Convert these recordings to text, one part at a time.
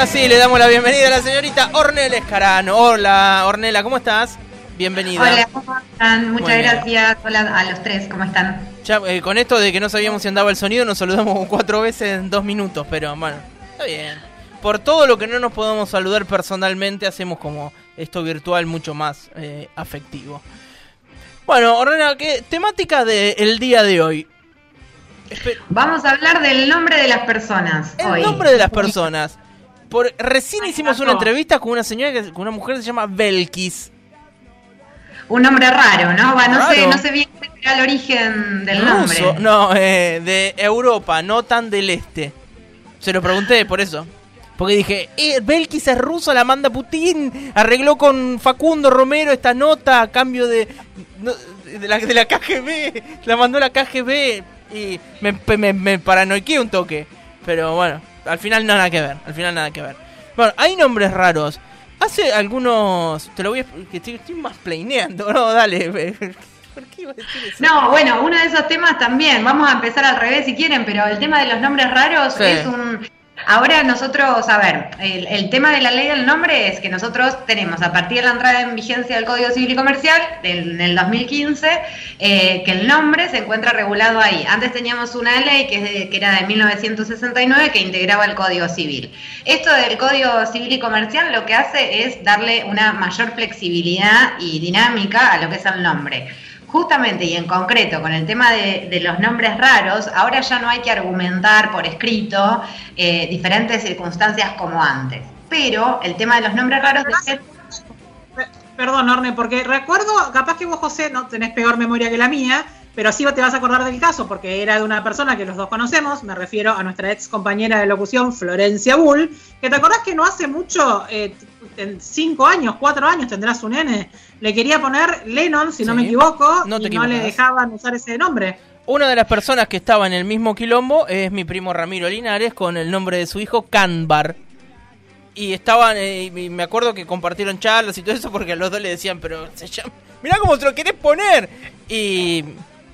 Ahora sí, le damos la bienvenida a la señorita Ornella Escarano. Hola, Ornella, ¿cómo estás? Bienvenida. Hola, ¿cómo están? Muchas Muy bien. gracias. Hola a los tres, ¿cómo están? Ya, eh, con esto de que no sabíamos si andaba el sonido, nos saludamos cuatro veces en dos minutos, pero bueno, está bien. Por todo lo que no nos podemos saludar personalmente, hacemos como esto virtual mucho más eh, afectivo. Bueno, Ornella, ¿qué temática del día de hoy? Espe- Vamos a hablar del nombre de las personas El hoy. nombre de las personas. Por, recién Ay, hicimos una entrevista con una señora, que, con una mujer que se llama Belkis. Un nombre raro, ¿no? Va, no sé, no sé bien cuál será el origen del nombre. Ruso. No, eh, de Europa, no tan del este. Se lo pregunté por eso. Porque dije, eh, Belkis es ruso, la manda Putin. Arregló con Facundo Romero esta nota a cambio de, no, de, la, de la KGB. La mandó la KGB y me, me, me paranoiqué un toque. Pero bueno, al final nada que ver. Al final nada que ver. Bueno, hay nombres raros. Hace algunos... Te lo voy a... que Estoy, estoy más planeando. No, dale. ¿Por qué iba a decir eso? No, bueno, uno de esos temas también, vamos a empezar al revés si quieren, pero el tema de los nombres raros Sí. es un... Ahora nosotros, a ver, el, tema de la ley del nombre es que nosotros tenemos a partir de la entrada en vigencia del Código Civil y Comercial del, del 2015, eh, que el nombre se encuentra regulado ahí. Antes teníamos una ley que, es de- que era de 1969 que integraba el Código Civil. Esto del Código Civil y Comercial lo que hace es darle una mayor flexibilidad y dinámica a lo que es el nombre. Justamente y en concreto con el tema de, los nombres raros, ahora ya no hay que argumentar por escrito eh, diferentes circunstancias como antes. Pero el tema de los nombres raros de Pe- Perdón, Orne, porque recuerdo, capaz que vos, José, no tenés peor memoria que la mía, pero sí te vas a acordar del caso, porque era de una persona que los dos conocemos, me refiero a nuestra ex compañera de locución, Florencia Bull, que te acordás que no hace mucho, eh, en cinco años, cuatro años tendrá su nene, le quería poner Lennon, si no me equivoco, No te y no le dejaban usar ese nombre. Una de las personas que estaba en el mismo quilombo es mi primo Ramiro Linares con el nombre de su hijo Canbar. Y estaban, eh, y me acuerdo que compartieron charlas y todo eso porque a los dos le decían, pero se llama, mirá cómo te lo querés poner. Y,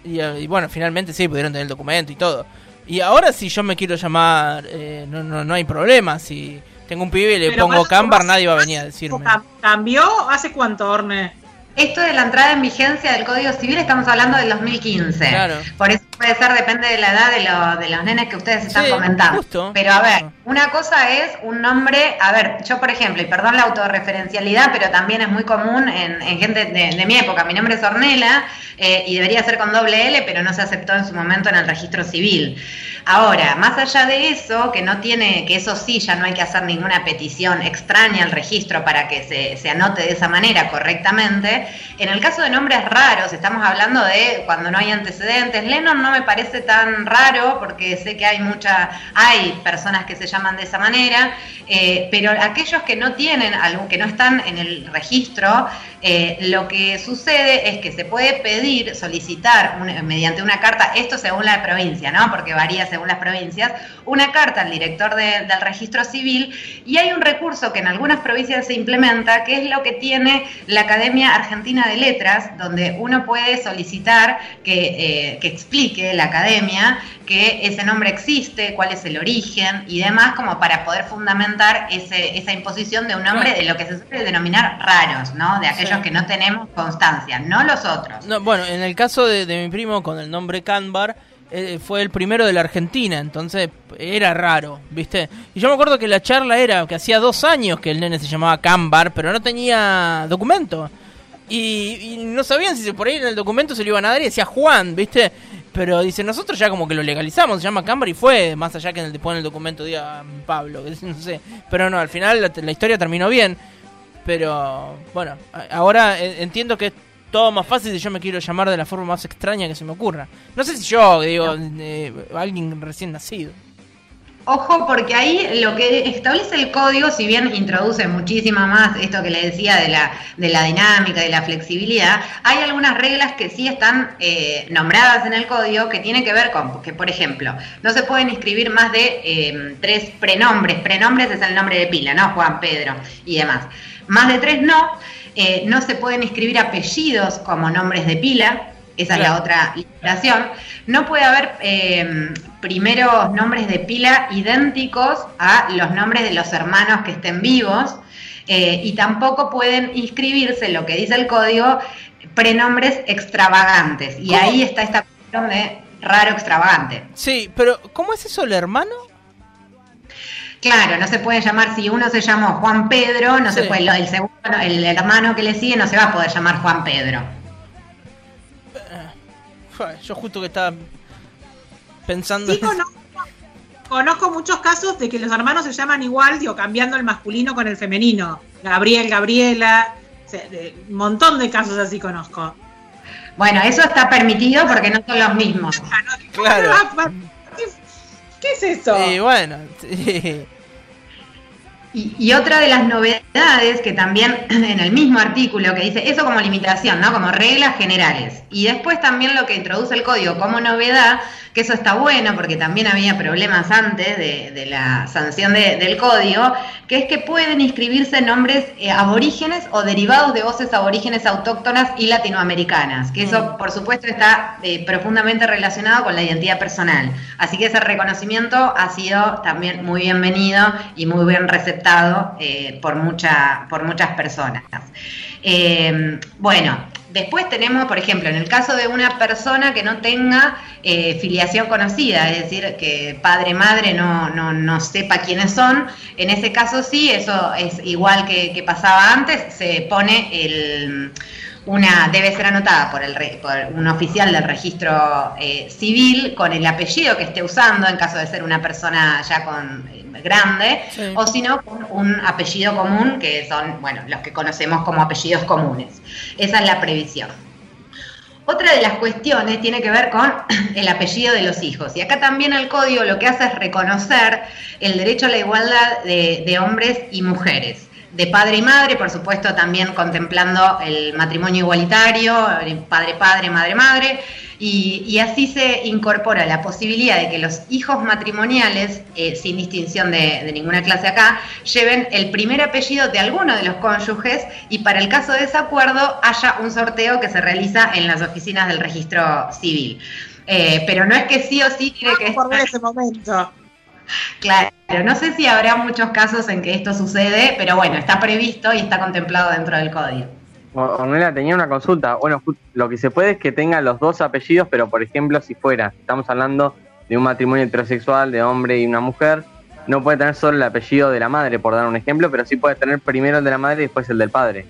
y, eh, y bueno, finalmente sí, pudieron tener el documento y todo. Y ahora si yo me quiero llamar, eh, no, no, no hay problema. Si tengo un pibe y le Pero pongo más- nadie va a venir a decirme. cam- ¿Cambió? ¿Hace cuánto, Orne? Esto de la entrada en vigencia del Código Civil estamos hablando del 2015. Claro. Por eso puede ser, depende de la edad de, lo- de los nenes que ustedes están Sí, comentando. justo. Pero a ver, una cosa es un nombre, a ver, yo por ejemplo, y perdón la autorreferencialidad, pero también es muy común en, en gente de, de mi época. Mi nombre es Ornela eh, y debería ser con doble L, pero no se aceptó en su momento en el registro civil. Ahora, más allá de eso, que no tiene, que eso sí, ya no hay que hacer ninguna petición extraña al registro para que se, se anote de esa manera correctamente. En el caso de nombres raros, estamos hablando de cuando no hay antecedentes. Lennon no me parece tan raro porque sé que hay mucha, hay personas que se llaman de esa manera, eh, pero aquellos que no tienen, algo, que no están en el registro, eh, lo que sucede es que se puede pedir, solicitar mediante una carta, esto según la provincia, ¿no? Porque varía según las provincias, una carta al director de- del registro civil y hay un recurso que en algunas provincias se implementa, que es lo que tiene la Academia Argentina de Letras, donde uno puede solicitar que, eh, que explique la academia que ese nombre existe, cuál es el origen y demás, como para poder fundamentar ese, esa imposición de un nombre de lo que se suele denominar raros, ¿no? De aquellos Sí. que no tenemos constancia, no los otros. No, bueno, en el caso de, de mi primo con el nombre Canbar, eh, fue el primero de la Argentina, entonces era raro, ¿viste? Y yo me acuerdo que la charla era que hacía dos años que el nene se llamaba Canbar, pero no tenía documento. Y, y no sabían si se- por ahí en el documento se lo iban a dar y decía Juan, ¿viste? Pero dice, nosotros ya como que lo legalizamos, se llama Canbar y fue, más allá que en el, después en el documento diga mm, Pablo, que no sé. Pero no, al final la, la historia terminó bien. Pero bueno, ahora eh, entiendo que todo más fácil si yo me quiero llamar de la forma más extraña que se me ocurra. No sé si yo, digo, eh, alguien recién nacido. Ojo, porque ahí lo que establece el código, si bien introduce muchísima más esto que le decía de la, de la dinámica, de la flexibilidad, hay algunas reglas que sí están eh, nombradas en el código que tienen que ver con que, por ejemplo, no se pueden inscribir más de eh, tres prenombres. Prenombres es el nombre de pila, ¿no? Juan, Pedro y demás. Más de tres no. Eh, no se pueden inscribir apellidos como nombres de pila. Esa es la otra limitación. No puede haber eh, primeros nombres de pila idénticos a los nombres de los hermanos que estén vivos. eh, y tampoco pueden inscribirse, lo que dice el código, prenombres extravagantes. Y ¿Cómo? ahí está esta cuestión de raro extravagante. Sí, pero ¿cómo es eso el hermano? Claro, no se puede llamar, si uno se llamó Juan Pedro, no se puede, el segundo, el hermano que le sigue no se va a poder llamar Juan Pedro. Yo justo que estaba pensando... Sí, conozco, conozco muchos casos de que los hermanos se llaman igual, digo, cambiando el masculino con el femenino. Gabriel, Gabriela, o sea, de- un montón de casos así conozco. Bueno, eso está permitido porque no son los mismos. Claro. Ah, pa- ¿Qué, es eso? Y bueno, sí. Y, otra de las novedades que también en el mismo artículo que dice eso como limitación, ¿no? Como reglas generales. Y después también lo que introduce el código como novedad, que eso está bueno porque también había problemas antes de, de la sanción de- del código, que es que pueden inscribirse nombres eh, aborígenes o derivados de voces aborígenes autóctonas y latinoamericanas, que eso por supuesto está eh, profundamente relacionado con la identidad personal. Así que ese reconocimiento ha sido también muy bienvenido y muy bien receptado eh, por, mucha, por muchas personas. Bueno, después tenemos, por ejemplo, en el caso de una persona que no tenga eh, filiación conocida, es decir, que padre, madre no, no, no sepa quiénes son, en ese caso sí, eso es igual que, que pasaba antes, se pone el una debe ser anotada por, el por un oficial del registro eh, civil con el apellido que esté usando en caso de ser una persona ya con eh, grande Sí. o si no con un apellido común que son bueno los que conocemos como apellidos comunes esa es la previsión otra de las cuestiones tiene que ver con el apellido de los hijos. Y acá también el código lo que hace es reconocer el derecho a la igualdad de, de hombres y mujeres. De padre y madre, por supuesto, también contemplando el matrimonio igualitario, padre-padre, madre-madre. Y, y así se incorpora la posibilidad de que los hijos matrimoniales, eh, sin distinción de, de ninguna clase acá, lleven el primer apellido de alguno de los cónyuges y para el caso de desacuerdo haya un sorteo que se realiza en las oficinas del registro civil. Eh, pero no es que sí o sí tiene que por estar ese momento. Claro. No sé si habrá muchos casos en que esto sucede, pero bueno, está previsto y está contemplado dentro del código. Ornella tenía una consulta. Bueno, lo que se puede es que tenga los dos apellidos, pero por ejemplo, si fuera, estamos hablando de un matrimonio heterosexual de hombre y una mujer, no puede tener solo el apellido de la madre, por dar un ejemplo, pero sí puede tener primero el de la madre y después el del padre.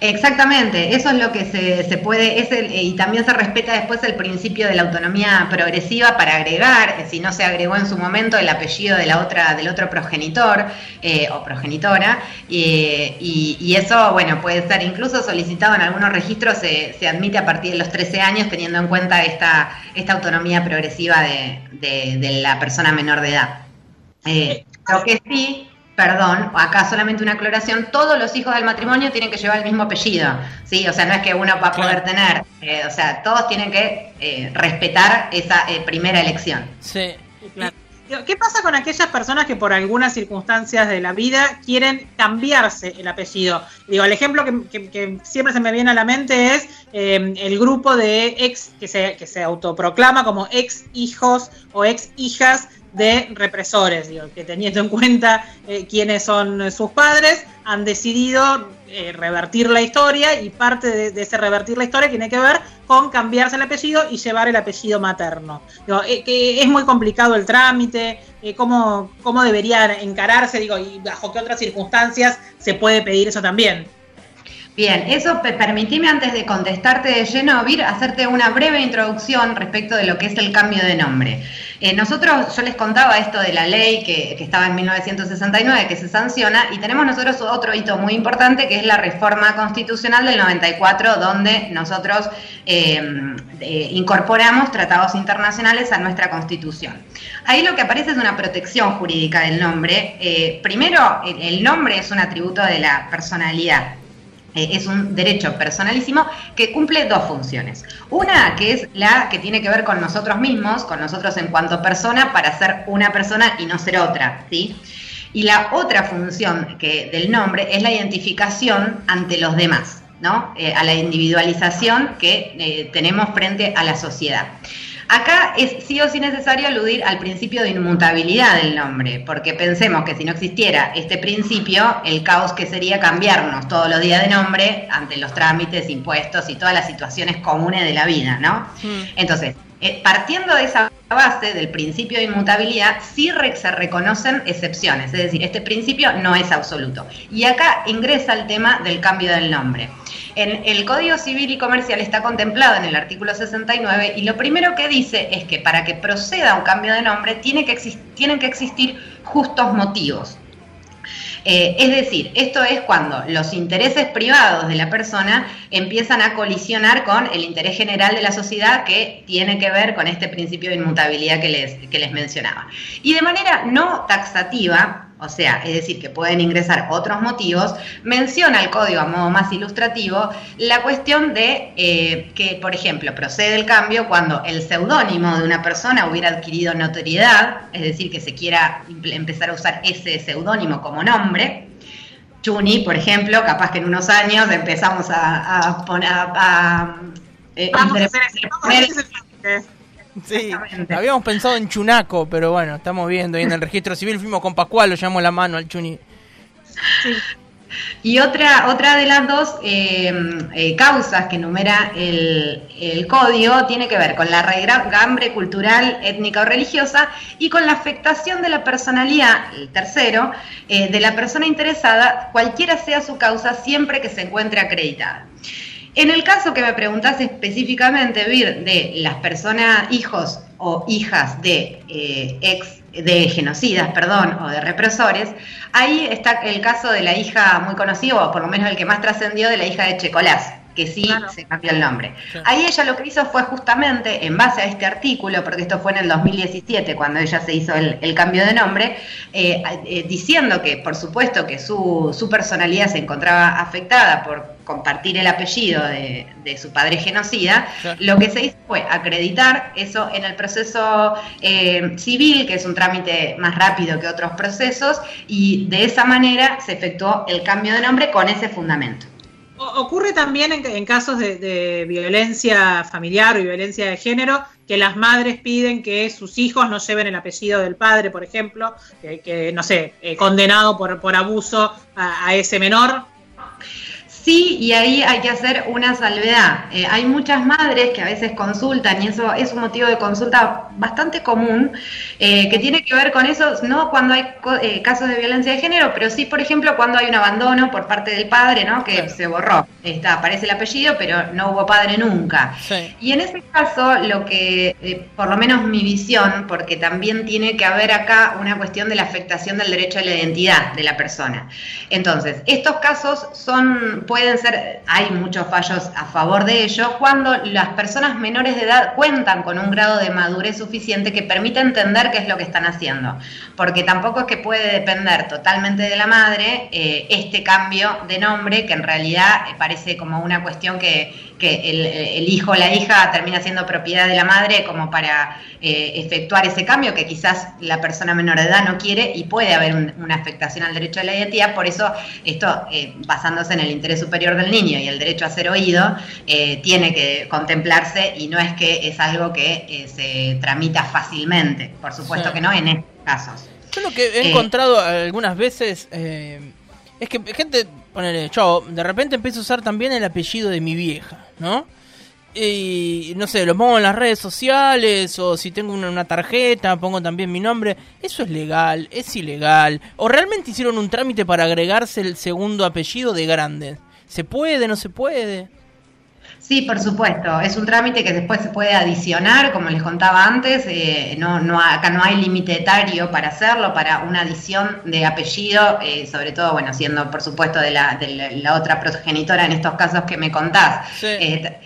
Exactamente, eso es lo que se, se puede, y también se respeta después el principio de la autonomía progresiva para agregar, eh, si no se agregó en su momento, el apellido de la otra, del otro progenitor eh, o progenitora, eh, y, eso, bueno, puede ser incluso solicitado en algunos registros, se, se admite a partir de los 13 años, teniendo en cuenta esta, esta autonomía progresiva de, de- de la persona menor de edad. Eh, lo que sí, perdón, acá solamente una aclaración, todos los hijos del matrimonio tienen que llevar el mismo apellido, ¿sí? O sea, no es que uno va a poder tener, eh, o sea, todos tienen que eh, respetar esa eh, primera elección. Sí. Claro. ¿Qué pasa con aquellas personas que por algunas circunstancias de la vida quieren cambiarse el apellido? Digo, el ejemplo que, que- que siempre se me viene a la mente es eh, el grupo de ex que se, que se autoproclama como ex hijos o ex hijas de represores, digo, que teniendo en cuenta eh, quiénes son sus padres, han decidido eh, revertir la historia y parte de, ese revertir la historia tiene que ver con cambiarse el apellido y llevar el apellido materno. Eh, que es muy complicado el trámite, cómo, cómo debería encararse, digo, y bajo qué otras circunstancias se puede pedir eso también. Bien, eso pe- permitime antes de contestarte de lleno, Vir, hacerte una breve introducción respecto de lo que es el cambio de nombre. Eh, nosotros, yo les contaba esto de la ley que, que estaba en 1969, que se sanciona, y tenemos nosotros otro hito muy importante, que es la reforma constitucional del 94, donde nosotros eh, eh, incorporamos tratados internacionales a nuestra constitución. Ahí lo que aparece es una protección jurídica del nombre. Eh, primero, el nombre es un atributo de la personalidad. Eh, es un derecho personalísimo que cumple dos funciones. Una que es la que tiene que ver con nosotros mismos, con nosotros en cuanto persona, para ser una persona y no ser otra, ¿sí? Y la otra función que, del nombre es la identificación ante los demás, ¿no? Eh, a la individualización que eh, tenemos frente a la sociedad. Acá es sí o sí necesario aludir al principio de inmutabilidad del nombre, porque pensemos que si no existiera este principio, el caos que sería cambiarnos todos los días de nombre ante los trámites, impuestos y todas las situaciones comunes de la vida, ¿no? Entonces, eh, partiendo de esa base del principio de inmutabilidad, sí re- se reconocen excepciones, es decir, este principio no es absoluto. Y acá ingresa el tema del cambio del nombre. En el Código Civil y Comercial está contemplado en el artículo 69 y lo primero que dice es que para que proceda un cambio de nombre tiene que tienen que existir justos motivos. Eh, es decir, esto es cuando los intereses privados de la persona empiezan a colisionar con el interés general de la sociedad que tiene que ver con este principio de inmutabilidad que les, que les mencionaba. Y de manera no taxativa, o sea, es decir, que pueden ingresar otros motivos, menciona el código a modo más ilustrativo la cuestión de eh, que, por ejemplo, procede el cambio cuando el seudónimo de una persona hubiera adquirido notoriedad, es decir, que se quiera empezar a usar ese seudónimo como nombre. Chuni, por ejemplo, capaz que en unos años empezamos a, a poner... A, a, eh, a Sí, habíamos pensado en Chunaco, pero bueno, estamos viendo ahí en el registro civil, fuimos con Pascual, lo llamamos la mano al Chuni. Sí. Y otra, otra de las dos eh, eh, causas que enumera el, el código tiene que ver con la raigambre cultural, étnica o religiosa y con la afectación de la personalidad, el tercero, eh, de la persona interesada, cualquiera sea su causa, siempre que se encuentre acreditada. En el caso que me preguntás específicamente, Vir, de las personas, hijos o hijas de eh, ex de genocidas, perdón, o de represores, ahí está el caso de la hija muy conocida, o por lo menos el que más trascendió, de la hija de Checolás, que sí Claro. se cambió el nombre. Sí. Ahí ella lo que hizo fue justamente, en base a este artículo, porque esto fue en el 2017, cuando ella se hizo el, el cambio de nombre, eh, eh, diciendo que, por supuesto, que su, su personalidad se encontraba afectada por compartir el apellido de, de su padre genocida, lo que se hizo fue acreditar eso en el proceso eh, civil, que es un trámite más rápido que otros procesos, y de esa manera se efectuó el cambio de nombre con ese fundamento. Ocurre también en, casos de, de violencia familiar o violencia de género que las madres piden que sus hijos no lleven el apellido del padre, por ejemplo, que, no sé, eh, condenado por, por abuso a ese menor. Sí, y ahí hay que hacer una salvedad. Eh, hay muchas madres que a veces consultan, y eso es un motivo de consulta bastante común, eh, que tiene que ver con eso, no cuando hay eh, casos de violencia de género, pero sí, por ejemplo, cuando hay un abandono por parte del padre, ¿no? Que se borró. Está, aparece el apellido, pero no hubo padre nunca. Sí. Y en ese caso, lo que, por lo menos mi visión, porque también tiene que haber acá una cuestión de la afectación del derecho a la identidad de la persona. Entonces, estos casos son, pueden ser, hay muchos fallos a favor de ello, cuando las personas menores de edad cuentan con un grado de madurez suficiente que permite entender qué es lo que están haciendo. Porque tampoco es que puede depender totalmente de la madre eh, este cambio de nombre, que en realidad eh, parece como una cuestión que, que el, el hijo o la hija termina siendo propiedad de la madre como para eh, efectuar ese cambio que quizás la persona menor de edad no quiere y puede haber un- una afectación al derecho a la identidad. Por eso esto, eh, basándose en el interés superior del niño y el derecho a ser oído, eh, tiene que contemplarse y no es que es algo que se tramita fácilmente. Por supuesto Sí. que no en estos casos. Yo lo que he encontrado algunas veces es que gente, ponele, yo de repente empiezo a usar también el apellido de mi vieja, ¿no? Y no sé, lo pongo en las redes sociales o si tengo una, una tarjeta, pongo también mi nombre. ¿Eso es legal? ¿Es ilegal? ¿O realmente hicieron un trámite para agregarse el segundo apellido de grande? ¿Se puede, no se puede? Sí, por supuesto. Es un trámite que después se puede adicionar, como les contaba antes. eh, no, no, acá no hay límite etario para hacerlo, para una adición de apellido, eh, sobre todo, bueno, siendo por supuesto de la, de la, la otra progenitora en estos casos que me contás. Sí. Eh,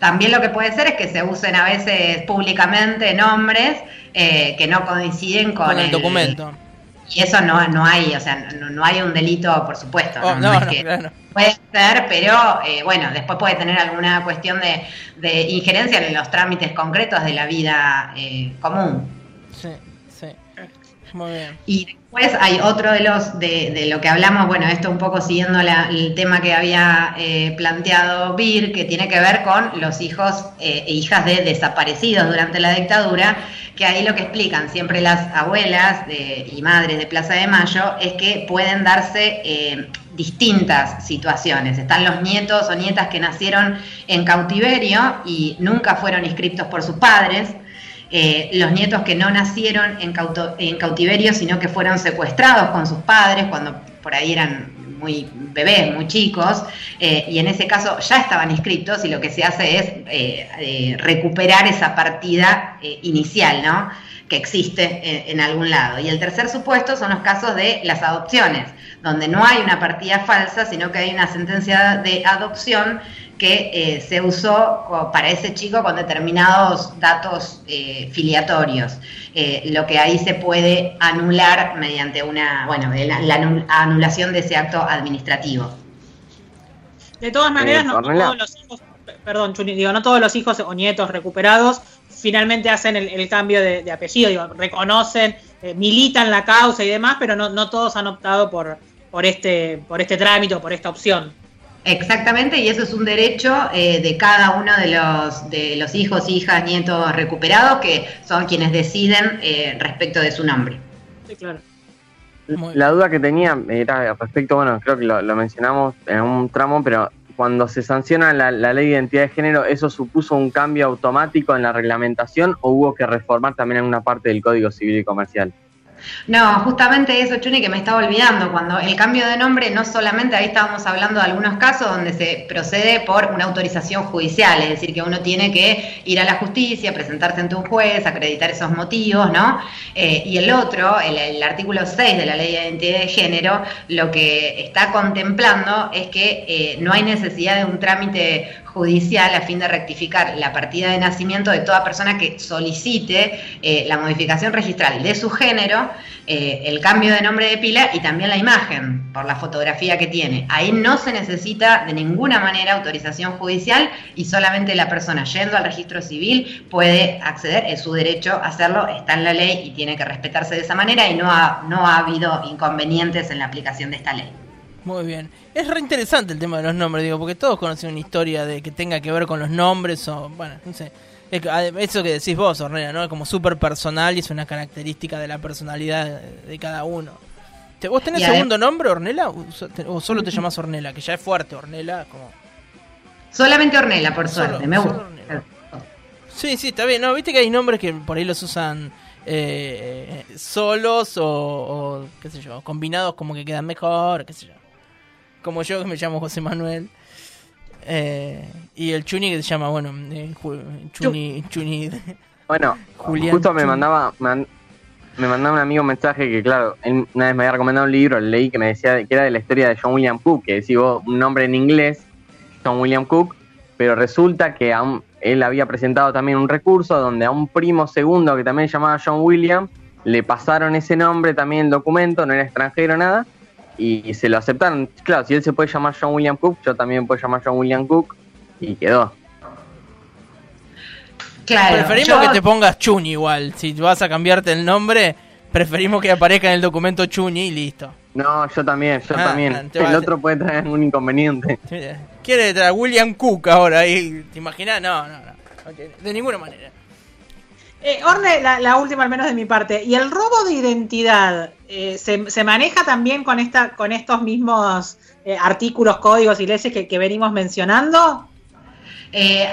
también lo que puede ser es que se usen a veces públicamente nombres que no coinciden con, Con el documento. Y eso no, no hay, o sea, no, no hay un delito, por supuesto. Oh, no, no, no es no, que- claro. Puede ser, pero eh, bueno, después puede tener alguna cuestión de, de injerencia en los trámites concretos de la vida eh, común. Sí, sí. Muy bien. Y después hay otro de los de, lo que hablamos, bueno, esto un poco siguiendo la- el tema que había eh, planteado Bir, que tiene que ver con los hijos eh, e hijas de desaparecidos durante la dictadura, que ahí lo que explican siempre las abuelas de- y madres de Plaza de Mayo es que pueden darse eh, distintas situaciones. Están los nietos o nietas que nacieron en cautiverio y nunca fueron inscriptos por sus padres, eh, los nietos que no nacieron en, cauto- en cautiverio, sino que fueron secuestrados con sus padres cuando por ahí eran muy bebés, muy chicos, eh, y en ese caso ya estaban inscritos y lo que se hace es eh, recuperar esa partida inicial, ¿no? que existe en algún lado. Y el tercer supuesto son los casos de las adopciones, donde no hay una partida falsa, sino que hay una sentencia de adopción que eh, se usó para ese chico con determinados datos eh, filiatorios, eh, lo que ahí se puede anular mediante una, bueno, la, la anu- anulación de ese acto administrativo. De todas maneras, no, todos los hijos, perdón, Chuni, digo, no todos los hijos o nietos recuperados finalmente hacen el, el cambio de, de apellido, digo, reconocen, eh, militan la causa y demás, pero no, no todos han optado por, por este, por este trámite o por esta opción. Exactamente, y eso es un derecho eh, de cada uno de los, de los hijos, hijas, nietos recuperados, que son quienes deciden eh, respecto de su nombre. Sí, claro. La duda que tenía era respecto, bueno, creo que lo, lo mencionamos en un tramo, pero cuando se sanciona la, la ley de identidad de género, ¿eso supuso un cambio automático en la reglamentación o hubo que reformar también en una parte del Código Civil y Comercial? No, justamente eso, Chuni, que me estaba olvidando, cuando el cambio de nombre, no solamente ahí estábamos hablando de algunos casos donde se procede por una autorización judicial, es decir, que uno tiene que ir a la justicia, presentarse ante un juez, acreditar esos motivos, ¿no? Eh, y el otro, el, artículo 6 de la Ley de Identidad de Género, lo que está contemplando es que eh, no hay necesidad de un trámite judicial a fin de rectificar la partida de nacimiento de toda persona que solicite eh, la modificación registral de su género, eh, el cambio de nombre de pila y también la imagen por la fotografía que tiene. Ahí no se necesita de ninguna manera autorización judicial y solamente la persona yendo al registro civil puede acceder, es su derecho hacerlo, está en la ley y tiene que respetarse de esa manera y no ha, no ha habido inconvenientes en la aplicación de esta ley. Muy bien. Es re interesante el tema de los nombres, digo, porque todos conocen una historia de que tenga que ver con los nombres o, bueno, no sé. Es Eso que decís vos, Ornella, ¿no? Como súper personal y es una característica de la personalidad de, cada uno. ¿Te- ¿Vos tenés segundo nombre, Ornella? ¿O so- te- ¿O solo te llamás Ornella? Que ya es fuerte, Ornella, como... Solamente Ornela, por Solo- suerte, me gusta. Ornella. Sí, sí, está bien. No, viste que hay nombres que por ahí los usan eh, eh, solos o, o, qué sé yo, combinados como que quedan mejor, qué sé yo. Como yo que me llamo José Manuel. Eh, y el Chuni que se llama, bueno, eh, Chuni, Chuni. Bueno, Julián justo me mandaba, me, me mandaba un amigo un mensaje que, claro, él una vez me había recomendado un libro, leí que me decía que era de la historia de John William Cook, que decía vos, un nombre en inglés, John William Cook, pero resulta que a un- él había presentado también un recurso donde a un primo segundo que también se llamaba John William, le pasaron ese nombre también el documento, no era extranjero nada, y se lo aceptaron. Claro, si él se puede llamar John William Cook, yo también puedo llamar John William Cook, y quedó. Claro, Preferimos yo- que te pongas Chuni igual. Si vas a cambiarte el nombre, preferimos que aparezca en el documento Chuni y listo. No, yo también, yo Ah, también. ah, El otro puede traer un inconveniente. Quiere traer William Cook ahora ahí. ¿Te imaginas? No, no, no. De ninguna manera. Eh, Orne, la, última al menos de mi parte. ¿Y el robo de identidad eh, se, se maneja también con esta, con estos mismos eh, artículos, códigos y leyes que, que venimos mencionando?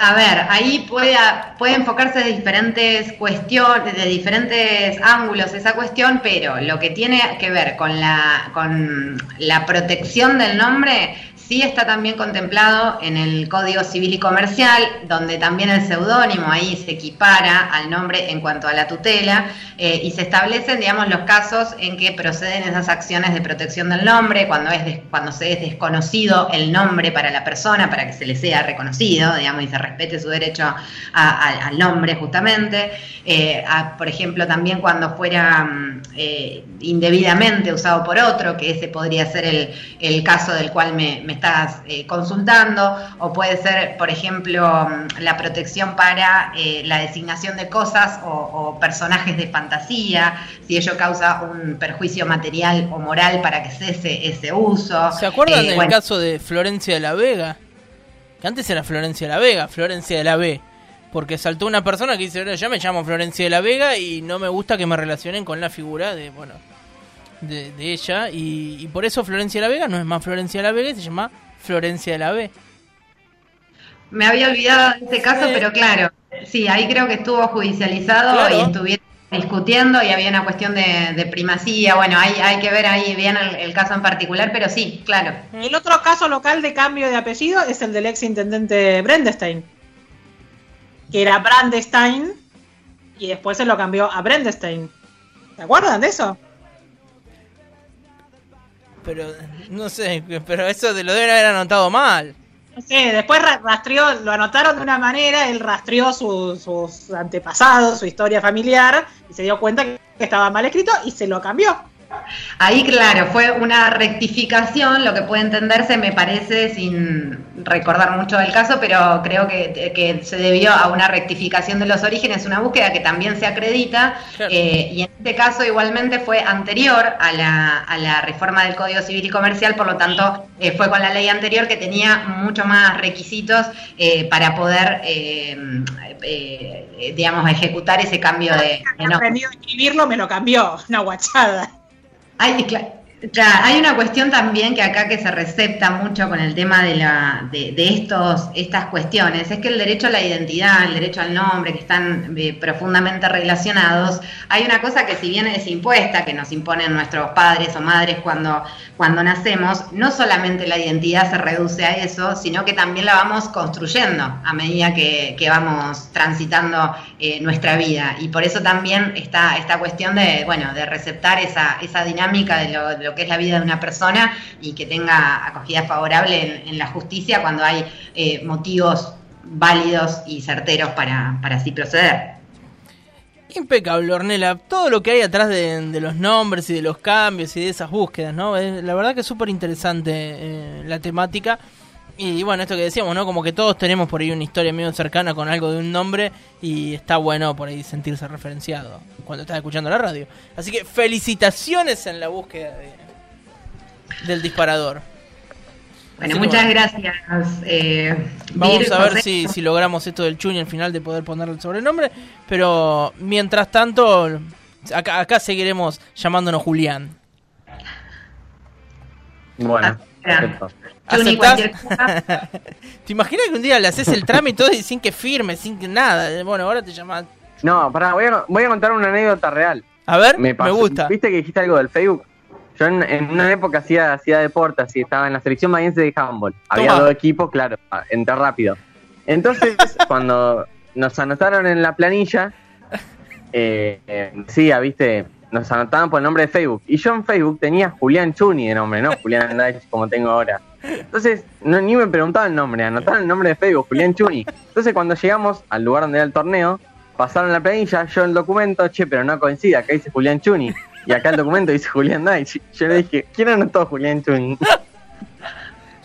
A ver, ahí puede, puede enfocarse de diferentes cuestiones, de diferentes ángulos esa cuestión, pero lo que tiene que ver con la, con la protección del nombre Sí está también contemplado en el Código Civil y Comercial, donde también el seudónimo ahí se equipara al nombre en cuanto a la tutela eh, y se establecen, digamos, los casos en que proceden esas acciones de protección del nombre, cuando, es cuando se es desconocido el nombre para la persona, para que se le sea reconocido, digamos, y se respete su derecho al nombre justamente. Eh, por ejemplo, también cuando fuera mm, eh, indebidamente usado por otro, que ese podría ser el, el caso del cual me, me estás eh, consultando, o puede ser, por ejemplo, mm, la protección para eh, la designación de cosas o, o personajes de fantasía, si ello causa un perjuicio material o moral para que cese ese uso. ¿Se acuerdan Eh, del bueno, caso de Florencia de la Vega? Que antes era Florencia de la Vega, Florencia de la B. Porque saltó una persona que dice, "Bueno, yo me llamo Florencia de la Vega y no me gusta que me relacionen con la figura de, bueno, de, de ella. Y, y por eso Florencia de la Vega no es más Florencia de la Vega, se llama Florencia de la B. Me había olvidado de ese caso, Sí. pero claro, sí, ahí creo que estuvo judicializado Claro. y estuvieron discutiendo y había una cuestión de, de primacía. Bueno, hay, hay que ver ahí bien el, el caso en particular, pero sí, claro. El otro caso local de cambio de apellido es el del ex intendente Brendestein, que era Brandestein y después se lo cambió a Brendestein. ¿Se acuerdan de eso? Pero, no sé, pero eso te lo deben haber anotado mal. No sé, después ra- rastreó, lo anotaron de una manera, él rastreó su- sus antepasados, su historia familiar, y se dio cuenta que estaba mal escrito y se lo cambió. Ahí, claro, fue una rectificación, lo que puede entenderse, me parece, sin recordar mucho del caso, pero creo que, que se debió a una rectificación de los orígenes, una búsqueda que también se acredita, Claro. eh, y en este caso igualmente fue anterior a la, a la reforma del Código Civil y Comercial, por lo tanto eh, fue con la ley anterior que tenía mucho más requisitos eh, para poder, eh, eh, digamos, ejecutar ese cambio de, de a escribirlo, me lo cambió, una guachada. Hay, cla- cla- hay una cuestión también que acá que se recepta mucho con el tema de, la, de, estos, estas cuestiones, es que el derecho a la identidad, el derecho al nombre, que están eh, profundamente relacionados, hay una cosa que si bien es impuesta, que nos imponen nuestros padres o madres cuando, cuando nacemos, no solamente la identidad se reduce a eso, sino que también la vamos construyendo a medida que, vamos transitando eh, nuestra vida. Y por eso también está esta cuestión de, bueno, de receptar esa, esa dinámica de lo, de que es la vida de una persona y que tenga acogida favorable en, en la justicia cuando hay eh, motivos válidos y certeros para, para así proceder. Impecable, Ornella. Todo lo que hay atrás de, los nombres y de los cambios y de esas búsquedas, ¿no? La verdad que es súper interesante eh, la temática. Y bueno, esto que decíamos, ¿no? Como que todos tenemos por ahí una historia medio cercana con algo de un nombre y está bueno por ahí sentirse referenciado cuando estás escuchando la radio. Así que felicitaciones en la búsqueda de- del disparador. Bueno, Así muchas bueno. gracias. eh, Vamos a ver si, si logramos esto del Chuni al final de poder ponerle el sobrenombre. Pero mientras tanto, acá, acá seguiremos llamándonos Julián. Bueno, Ah, perfecto. Juni, ¿Aceptás? cualquier cosa. ¿Te imaginas que un día le haces el trámite y sin que firme, sin que nada? Bueno, ahora te llamas. No, pará, voy a, voy a contar una anécdota real. A ver, me, pasó- gusta. ¿Viste que dijiste algo del Facebook? Yo en, en una época hacía, hacía deporte, así estaba en la selección mayense de handball. Había Toma. dos equipos, claro, entré rápido. Entonces, cuando nos anotaron en la planilla, eh, eh, decía, viste, nos anotaban por el nombre de Facebook. Y yo en Facebook tenía Julián Chuni de nombre, no Julián Deitch como tengo ahora. Entonces, no, ni me preguntaban el nombre, anotaron el nombre de Facebook, Julián Chuni. Entonces, cuando llegamos al lugar donde era el torneo, pasaron la planilla, yo el documento, che, pero no coincide, acá dice Julián Chuni. Y acá el documento dice Julián Deitch. Yo le dije, ¿quién anotó Julián Chuni?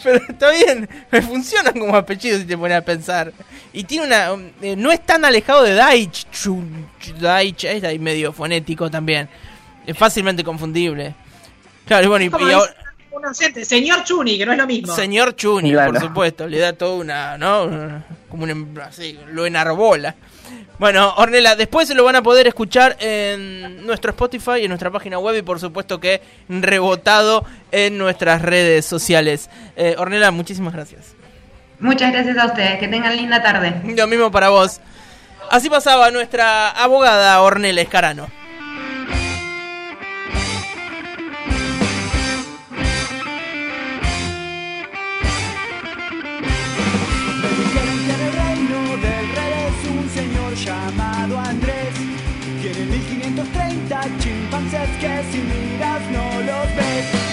Pero está bien, me funcionan como apellidos si te pones a pensar. Y tiene una. um, eh, no es tan alejado de Daich. Chun- Ch- Daich es ahí medio fonético también. Es fácilmente confundible. Claro, y bueno, y, y ahora. señor Chuni, que no es lo mismo. Señor Chuni, Claro. por supuesto, le da toda una, ¿no? Como un, em- así, lo enarbola. Bueno, Ornella, después se lo van a poder escuchar en nuestro Spotify, en nuestra página web y por supuesto que rebotado en nuestras redes sociales. Eh, Ornella, muchísimas gracias. Muchas gracias a ustedes. Que tengan linda tarde. Lo mismo para vos. Así pasaba nuestra abogada Ornella Escarano. 530 chimpancés que si miras no los ves.